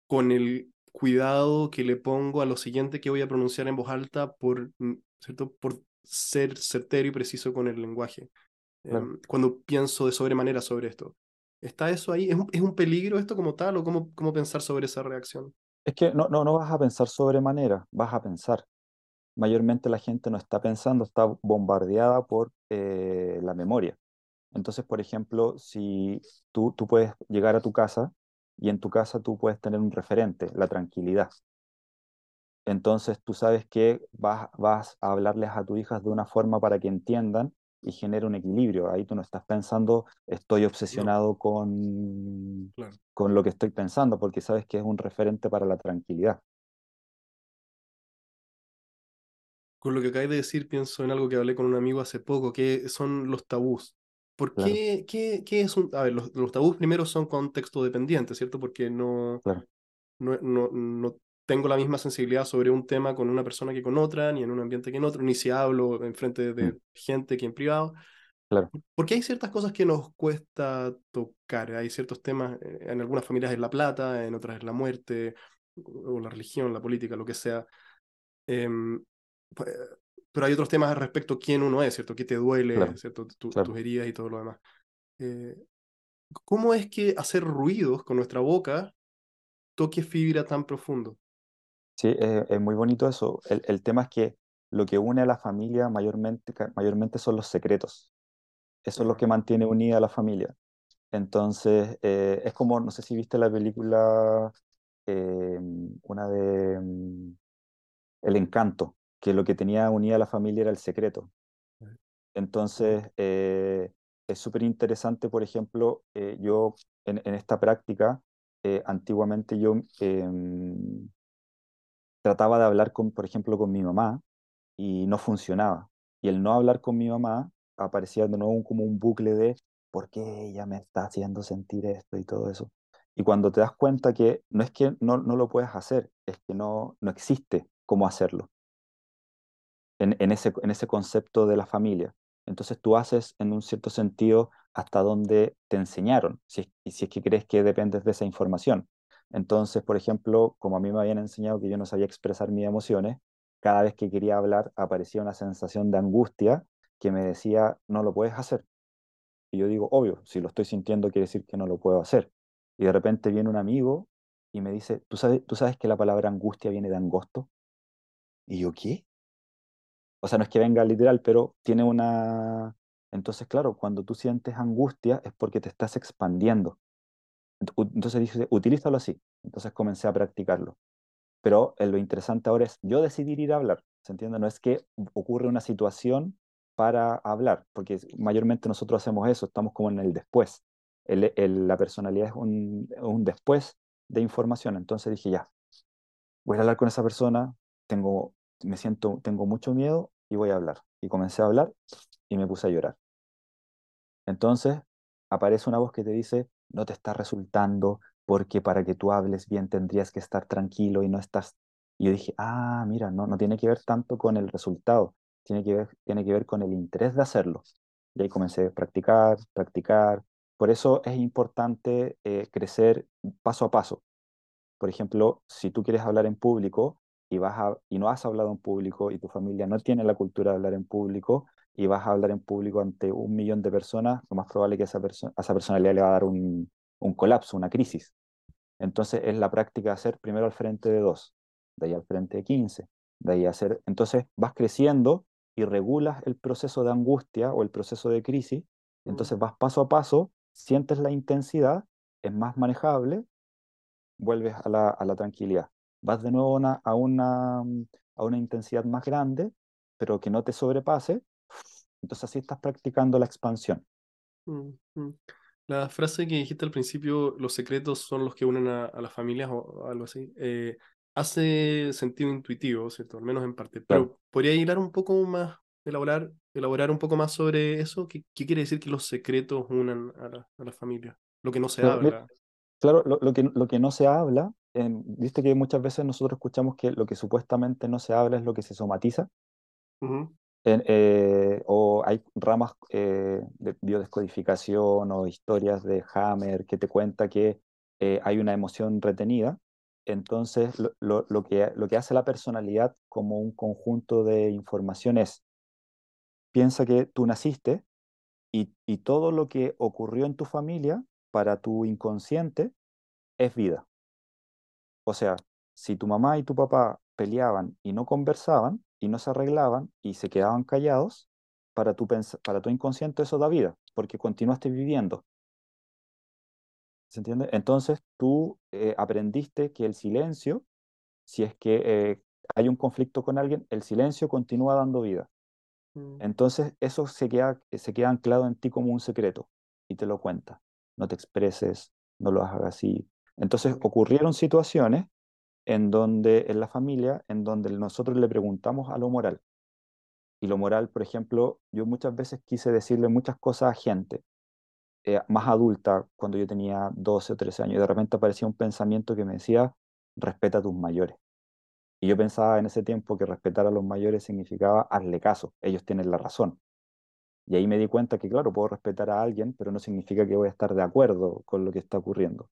con el cuidado que le pongo a lo siguiente que voy a pronunciar en voz alta por, mm, ¿cierto? por ser certero y preciso con el lenguaje. Em, cuando pienso de sobremanera sobre esto. ¿Está eso ahí? ¿Es un, ¿Es un, peligro esto como tal o cómo, cómo pensar sobre esa reacción? Es que no, no, no vas a pensar sobremanera, vas a pensar. Mayormente la gente no está pensando, está bombardeada por eh, la memoria. Entonces, por ejemplo, si tú, tú puedes llegar a tu casa y en tu casa tú puedes tener un referente, la tranquilidad. Entonces tú sabes que vas, vas a hablarles a tus hijas de una forma para que entiendan y genere un equilibrio. Ahí tú no estás pensando, estoy obsesionado con, con lo que estoy pensando, porque sabes que es un referente para la tranquilidad. Con lo que acabas de decir, pienso en algo que hablé con un amigo hace poco, que son los tabús. ¿Por qué, qué, qué, es un... A ver, los, los, tabús primero son contexto dependientes, ¿cierto? Porque no, no, no, no, tengo la misma sensibilidad sobre un tema con una persona que con otra, ni en un ambiente que en otro, ni si hablo en frente de mm. gente que en privado. Claro. Porque hay ciertas cosas que nos cuesta tocar. Hay ciertos temas, eh, en algunas familias es la plata, en otras es la muerte, o la religión, la política, lo que sea. Pues, pero hay otros temas respecto a quién uno es, ¿cierto? ¿Qué te duele, ¿cierto? tus heridas y todo lo demás. Eh, ¿Cómo es que hacer ruidos con nuestra boca toque fibra tan profundo? Sí, es, muy bonito eso. El, el, tema es que lo que une a la familia mayormente, mayormente son los secretos. Eso es lo que mantiene unida a la familia. Entonces, eh, es como, no sé si viste la película, eh, una de mm, El Encanto, que lo que tenía unida a la familia era el secreto. Entonces, eh, es súper interesante, por ejemplo, eh, yo en, esta práctica, eh, antiguamente yo em, trataba de hablar, con, por ejemplo, con mi mamá y no funcionaba. Y el no hablar con mi mamá aparecía de nuevo como un bucle de ¿por qué ella me está haciendo sentir esto y todo eso? Y cuando te das cuenta que no es que no, no lo puedes hacer, es que no, no existe cómo hacerlo en, ese, en ese concepto de la familia. Entonces tú haces en un cierto sentido hasta donde te enseñaron, si si es que crees que dependes de esa información. Entonces, por ejemplo, como a mí me habían enseñado que yo no sabía expresar mis emociones, cada vez que quería hablar aparecía una sensación de angustia que me decía, no lo puedes hacer. Y yo digo, obvio, si lo estoy sintiendo quiere decir que no lo puedo hacer. Y de repente viene un amigo y me dice, ¿tú sabes, ¿tú sabes que la palabra angustia viene de angosto? Y yo, ¿qué? O sea, no es que venga literal, pero tiene una... Entonces, claro, cuando tú sientes angustia es porque te estás expandiendo. Entonces dije, utilízalo así. Entonces comencé a practicarlo. Pero eh, lo interesante ahora es yo decidir ir a hablar. ¿Se entiende? No es que ocurre una situación para hablar, porque mayormente nosotros hacemos eso, estamos como en el después. la personalidad es un, un después de información. Entonces dije, ya, voy a hablar con esa persona, tengo me siento, tengo mucho miedo y voy a hablar. Y comencé a hablar y me puse a llorar. Entonces aparece una voz que te dice, no te está resultando porque para que tú hables bien tendrías que estar tranquilo y no estás... Y yo dije, ah, mira, no, no tiene que ver tanto con el resultado, tiene que ver, tiene que ver con el interés de hacerlo. Y ahí comencé a practicar, practicar. Por eso es importante eh, crecer paso a paso. Por ejemplo, si tú quieres hablar en público, y, vas a, y no has hablado en público y tu familia no tiene la cultura de hablar en público y vas a hablar en público ante un millón de personas, lo más probable es que esa persona a esa personalidad le va a dar un, un colapso, una crisis. Entonces es la práctica de hacer primero al frente de dos, de ahí al frente de 15, de ahí hacer, entonces vas creciendo y regulas el proceso de angustia o el proceso de crisis, entonces mm. vas paso a paso, sientes la intensidad, es más manejable, vuelves a la, a la tranquilidad vas de nuevo a, una, a una intensidad más grande, pero que no te sobrepase, entonces así estás practicando la expansión. Mm, mm. La frase que dijiste al principio, los secretos son los que unen a, las familias o algo así, eh, hace sentido intuitivo, ¿cierto? Al menos en parte, pero podría hilar un poco más elaborar, elaborar un poco más sobre eso? ¿Qué, qué quiere decir que los secretos unan a la, a la familia? Lo que no se habla. claro, lo, lo que, lo que no se habla, viste que muchas veces nosotros escuchamos que lo que supuestamente no se habla es lo que se somatiza. Eh, o hay ramas eh, de biodescodificación o historias de Hammer que te cuenta que eh, hay una emoción retenida. Entonces, lo, lo- lo que, lo que hace la personalidad como un conjunto de información es, piensa que tú naciste y, y todo lo que ocurrió en tu familia para tu inconsciente es vida. O sea, si tu mamá y tu papá peleaban y no conversaban y no se arreglaban y se quedaban callados, para tu, para tu inconsciente eso da vida, porque continuaste viviendo. ¿Se entiende? Entonces tú eh, aprendiste que el silencio, si es que eh, hay un conflicto con alguien, el silencio continúa dando vida. mm, Entonces eso se queda, se queda anclado en ti como un secreto y te lo cuenta. No te expreses, no lo hagas así. Entonces ocurrieron situaciones en donde, en la familia, en donde nosotros le preguntamos a lo moral. Y lo moral, por ejemplo, yo muchas veces quise decirle muchas cosas a gente eh, más adulta, cuando yo tenía 12 o 13 años, y de repente aparecía un pensamiento que me decía, respeta a tus mayores. Y yo pensaba en ese tiempo que respetar a los mayores significaba hazle caso, ellos tienen la razón. Y ahí me di cuenta que, claro, puedo respetar a alguien, pero no significa que voy a estar de acuerdo con lo que está ocurriendo.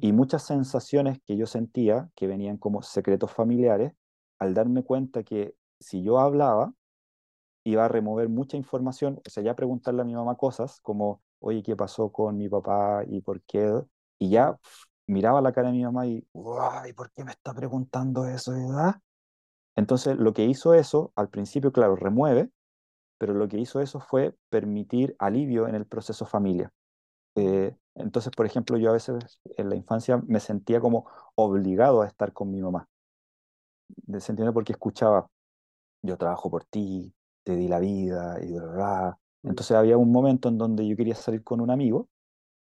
Y muchas sensaciones que yo sentía, que venían como secretos familiares, al darme cuenta que si yo hablaba, iba a remover mucha información, o sea, ya preguntarle a mi mamá cosas como, oye, ¿qué pasó con mi papá y por qué? Y ya miraba la cara de mi mamá y, ¿y por qué me está preguntando eso? ¿verdad? Entonces, lo que hizo eso, al principio, claro, remueve, pero lo que hizo eso fue permitir alivio en el proceso familia. Eh, entonces, por ejemplo, yo a veces en la infancia me sentía como obligado a estar con mi mamá. ¿Se entiende? Porque escuchaba, yo trabajo por ti, te di la vida y bla, bla, bla. mm, Entonces había un momento en donde yo quería salir con un amigo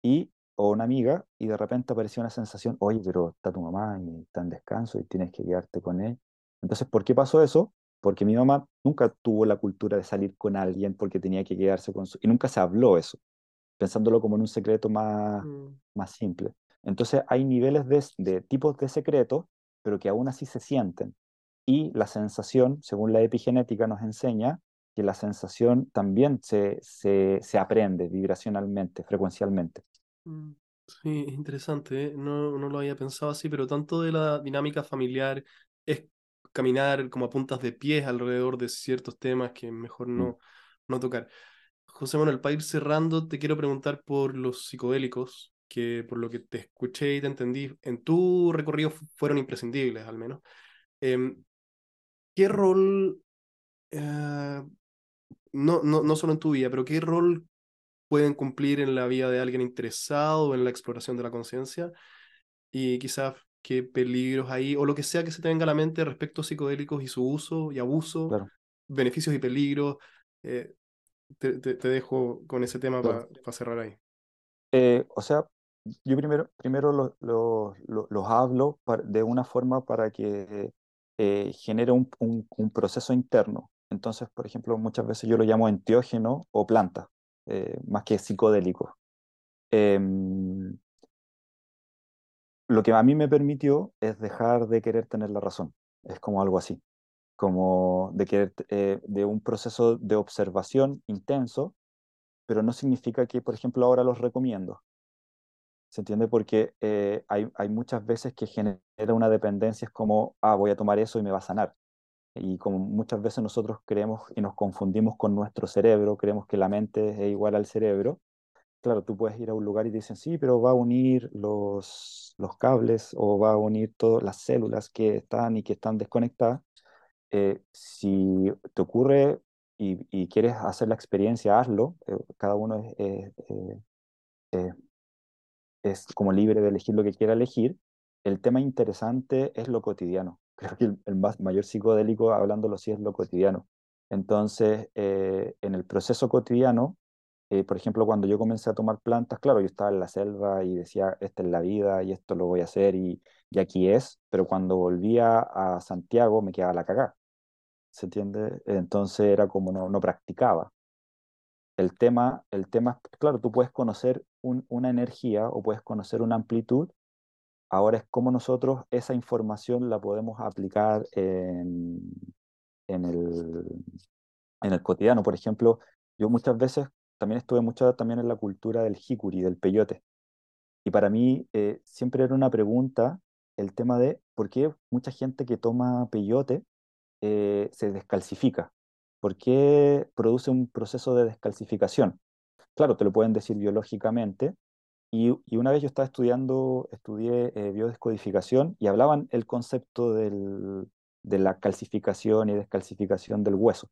y, o una amiga y de repente aparecía una sensación, oye, pero está tu mamá y está en descanso y tienes que quedarte con él. Entonces, ¿por qué pasó eso? Porque mi mamá nunca tuvo la cultura de salir con alguien porque tenía que quedarse con su... Y nunca se habló eso, pensándolo como en un secreto más, mm. más simple. Entonces hay niveles de, de tipos de secretos, pero que aún así se sienten. Y la sensación, según la epigenética, nos enseña que la sensación también se, se, se aprende vibracionalmente, frecuencialmente. Mm, Sí, es interesante, ¿eh? No, no lo había pensado así, pero tanto de la dinámica familiar es caminar como a puntas de pies alrededor de ciertos temas que mejor Mm, no, no tocar. José Manuel, para ir cerrando, te quiero preguntar por los psicodélicos, que por lo que te escuché y te entendí, en tu recorrido fu- fueron imprescindibles al menos. Em, ¿qué rol, eh, no, no, no solo en tu vida, pero qué rol pueden cumplir en la vida de alguien interesado en la exploración de la conciencia y quizás qué peligros hay o lo que sea que se te venga a la mente respecto a psicodélicos y su uso y abuso, claro, beneficios y peligros. Eh, te, te- te dejo con ese tema para cerrar ahí. Eh, o sea, yo primero, primero lo- lo- lo- los hablo par- de una forma para que eh, genere un, un- un proceso interno. Entonces, por ejemplo, muchas veces yo lo llamo enteógeno o planta, eh, más que psicodélico. Em, lo que a mí me permitió es dejar de querer tener la razón. Es como algo así, como de querer, eh, de un proceso de observación intenso, pero no significa que, por ejemplo, ahora los recomiendo. ¿Se entiende? Porque eh, hay, hay muchas veces que genera una dependencia, es como, ah, voy a tomar eso y me va a sanar. Y como muchas veces nosotros creemos y nos confundimos con nuestro cerebro, creemos que la mente es igual al cerebro. Claro, tú puedes ir a un lugar y te dicen, sí, pero va a unir los, los cables o va a unir todas las células que están y que están desconectadas. Eh, si te ocurre y, y quieres hacer la experiencia, hazlo. Eh, cada uno es, es- eh, eh, es como libre de elegir lo que quiera elegir. El tema interesante es lo cotidiano. Creo que el, el más, mayor psicodélico, hablándolo así, es lo cotidiano. Entonces, eh, en el proceso cotidiano, eh, por ejemplo, cuando yo comencé a tomar plantas, claro, yo estaba en la selva y decía, esta es la vida y esto lo voy a hacer y, y aquí es, pero cuando volvía a Santiago me quedaba la cagada. ¿Se entiende? Entonces era como no, no practicaba. El tema, el tema, claro, tú puedes conocer una energía o puedes conocer una amplitud, ahora es cómo nosotros esa información la podemos aplicar en, en, el, en el cotidiano. Por ejemplo, yo muchas veces también estuve mucho también en la cultura del hikuri, del peyote. Y para mí eh, siempre era una pregunta el tema de por qué mucha gente que toma peyote eh, se descalcifica. ¿Por qué produce un proceso de descalcificación? Claro, te lo pueden decir biológicamente. Y, una vez yo estaba estudiando, estudié eh, biodescodificación y hablaban el concepto de la calcificación y descalcificación del hueso.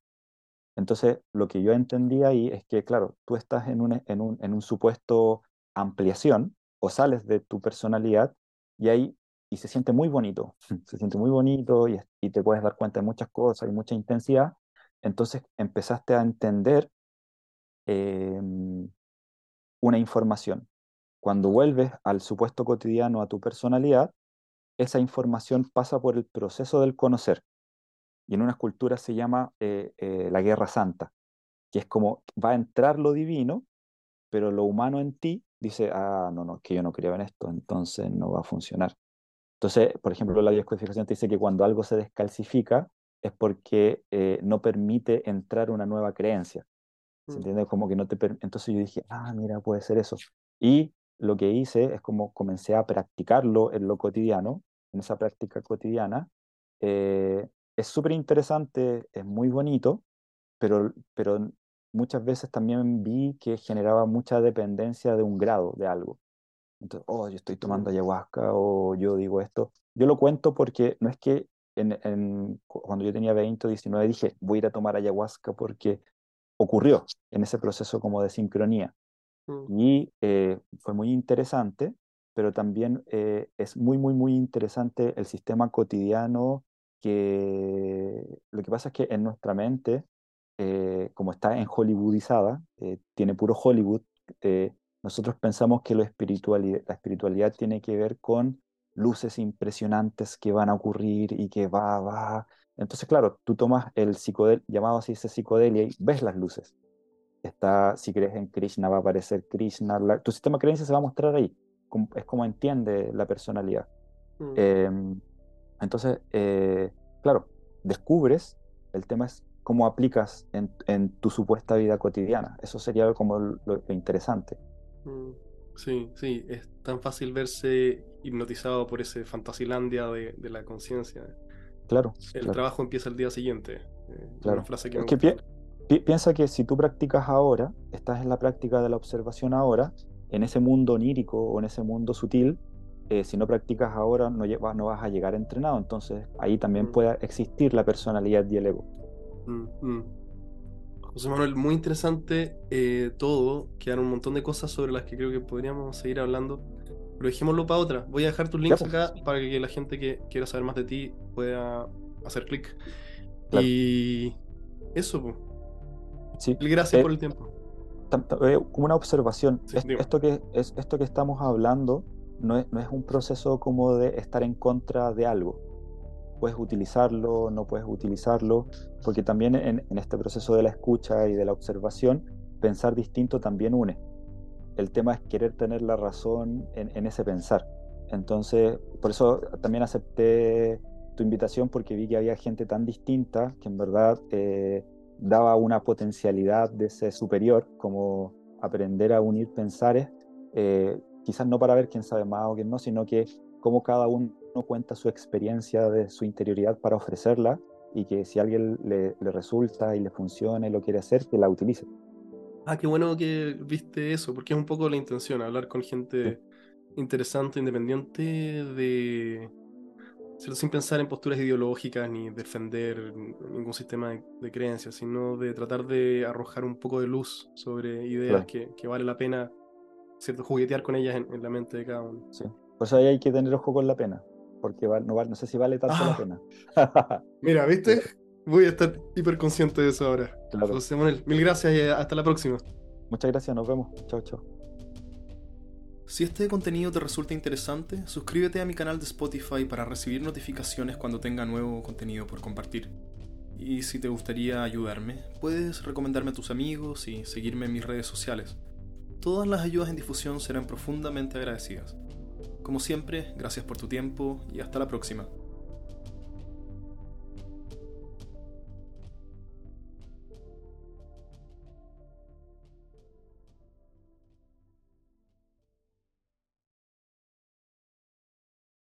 Entonces, lo que yo entendí ahí es que, claro, tú estás en un, en un, en un supuesto ampliación o sales de tu personalidad y ahí y se siente muy bonito, se siente muy bonito y, y te puedes dar cuenta de muchas cosas y mucha intensidad. Entonces empezaste a entender em, una información. Cuando vuelves al supuesto cotidiano, a tu personalidad, esa información pasa por el proceso del conocer. Y en unas culturas se llama eh, eh, la guerra santa, que es como va a entrar lo divino, pero lo humano en ti dice, ah, no, no, que yo no creo en esto, entonces no va a funcionar. Entonces, por ejemplo, la biodescodificación te dice que cuando algo se descalcifica es porque eh, no permite entrar una nueva creencia. ¿Se mm. entiende? Como que no te Entonces yo dije, ah, mira, puede ser eso. Y lo que hice es como comencé a practicarlo en lo cotidiano, en esa práctica cotidiana. Eh, es súper interesante, es muy bonito, pero, pero muchas veces también vi que generaba mucha dependencia de un grado de algo. Entonces, oh, yo estoy tomando ayahuasca o yo digo esto. Yo lo cuento porque no es que en, cuando yo tenía 20 o 19 dije, voy a ir a tomar ayahuasca porque ocurrió en ese proceso como de sincronía. Mm. Y eh, fue muy interesante, pero también eh, es muy, muy, muy interesante el sistema cotidiano que lo que pasa es que en nuestra mente, eh, como está en Hollywoodizada, tiene puro Hollywood, nosotros pensamos que lo espiritualidad, la espiritualidad tiene que ver con luces impresionantes que van a ocurrir y que va, va. Entonces, claro, tú tomas el psicodel, llamado así ese psicodelia y ves las luces. Está, si crees en Krishna, va a aparecer Krishna. tu sistema de creencias se va a mostrar ahí. es como entiende la personalidad. Mm. Em, entonces, eh, claro, descubres, el tema es cómo aplicas en, tu supuesta vida cotidiana. Eso sería como lo interesante. Mm, sí, sí, es tan fácil verse hipnotizado por ese fantasilandia de, la conciencia. Claro. El trabajo empieza el día siguiente. Eh, claro. frase que, piensa que si tú practicas ahora, estás en la práctica de la observación ahora, en ese mundo onírico o en ese mundo sutil, eh, si no practicas ahora no, no vas a llegar entrenado. Entonces ahí también mm. puede existir la personalidad y el ego. Mm, José Manuel, muy interesante eh, todo. Quedan un montón de cosas sobre las que creo que podríamos seguir hablando. Pero dejémoslo para otra. Voy a dejar tus links pues. acá para que la gente que quiera saber más de ti pueda hacer clic. Y eso, pues. Sí. Gracias eh, por el tiempo. Eh, como una observación, esto, que, es, esto que estamos hablando no es, no es un proceso como de estar en contra de algo puedes utilizarlo, no puedes utilizarlo, porque también en, este proceso de la escucha y de la observación, pensar distinto también une. El tema es querer tener la razón en, ese pensar. Entonces, por eso también acepté tu invitación porque vi que había gente tan distinta que en verdad eh, daba una potencialidad de ser superior, como aprender a unir pensares, eh, quizás no para ver quién sabe más o quién no, sino que cómo cada uno cuenta su experiencia de su interioridad para ofrecerla y que si a alguien le, resulta y le funciona y lo quiere hacer, que la utilice. Ah, qué bueno que viste eso, porque es un poco la intención, hablar con gente interesante, independiente de... Sin pensar en posturas ideológicas ni defender ningún sistema de, creencias, sino de tratar de arrojar un poco de luz sobre ideas que, vale la pena ¿cierto? juguetear con ellas en, la mente de cada uno. Sí. Pues ahí hay que tener ojo con la pena porque no, va, no, sé si vale tanto la ah. pena. Mira, ¿viste? Voy a estar hiper consciente de eso ahora. Claro. José Manuel, mil gracias y hasta la próxima. Muchas gracias, nos vemos. Chao, chao. Si este contenido te resulta interesante, suscríbete a mi canal de Spotify para recibir notificaciones cuando tenga nuevo contenido por compartir. Y si te gustaría ayudarme, puedes recomendarme a tus amigos y seguirme en mis redes sociales. Todas las ayudas en difusión serán profundamente agradecidas. Como siempre, gracias por tu tiempo y hasta la próxima.